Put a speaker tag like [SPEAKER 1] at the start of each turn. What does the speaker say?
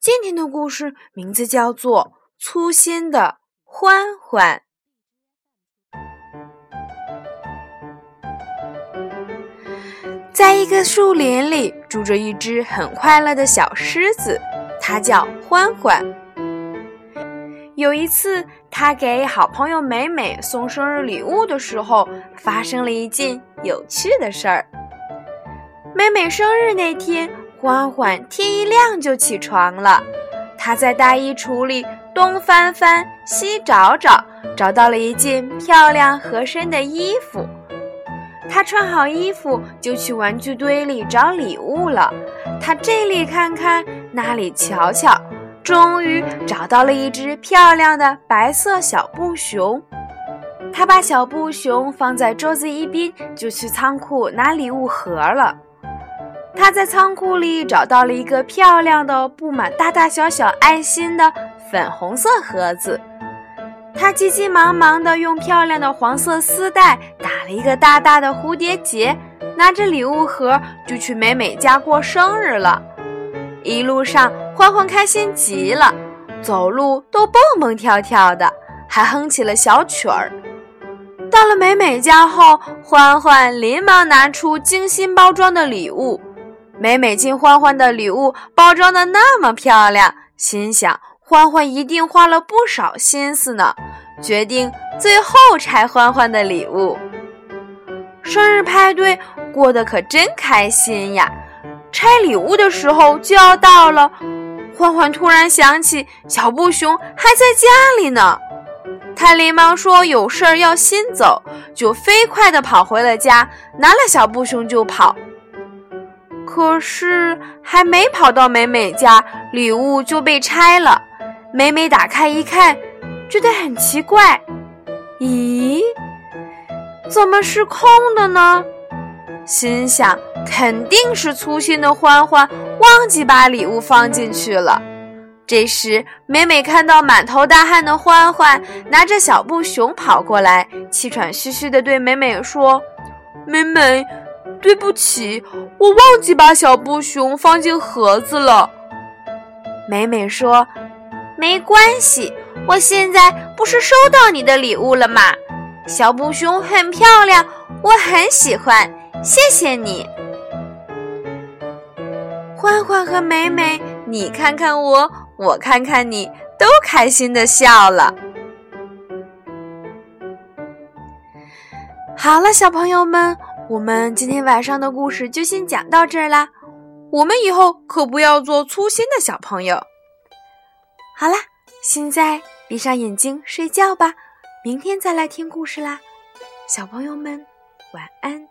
[SPEAKER 1] 今天的故事名字叫做《粗心的欢欢》。在一个树林里，住着一只很快乐的小狮子，它叫欢欢。有一次，他给好朋友美美送生日礼物的时候，发生了一件有趣的事儿。美美生日那天。欢欢天一亮就起床了，他在大衣橱里东翻翻西找找，找到了一件漂亮合身的衣服。他穿好衣服就去玩具堆里找礼物了。他这里看看，那里瞧瞧，终于找到了一只漂亮的白色小布熊。他把小布熊放在桌子一边，就去仓库拿礼物盒了。他在仓库里找到了一个漂亮的、布满大大小小爱心的粉红色盒子。他急急忙忙地用漂亮的黄色丝带打了一个大大的蝴蝶结，拿着礼物盒就去美美家过生日了。一路上，欢欢开心极了，走路都蹦蹦跳跳的，还哼起了小曲儿。到了美美家后，欢欢连忙拿出精心包装的礼物。美美见欢欢的礼物包装的那么漂亮，心想欢欢一定花了不少心思呢，决定最后拆欢欢的礼物。生日派对过得可真开心呀！拆礼物的时候就要到了，欢欢突然想起小布熊还在家里呢，他连忙说有事儿要先走，就飞快地跑回了家，拿了小布熊就跑。可是还没跑到美美家，礼物就被拆了。美美打开一看，觉得很奇怪，咦，怎么是空的呢？心想肯定是粗心的欢欢忘记把礼物放进去了。这时，美美看到满头大汗的欢欢拿着小布熊跑过来，气喘吁吁地对美美说：“美美。”对不起，我忘记把小布熊放进盒子了。美美说：“
[SPEAKER 2] 没关系，我现在不是收到你的礼物了吗？小布熊很漂亮，我很喜欢，谢谢你。”
[SPEAKER 1] 欢欢和美美，你看看我，我看看你，都开心的笑了。好了，小朋友们。我们今天晚上的故事就先讲到这儿啦，我们以后可不要做粗心的小朋友。好啦，现在闭上眼睛睡觉吧，明天再来听故事啦，小朋友们晚安。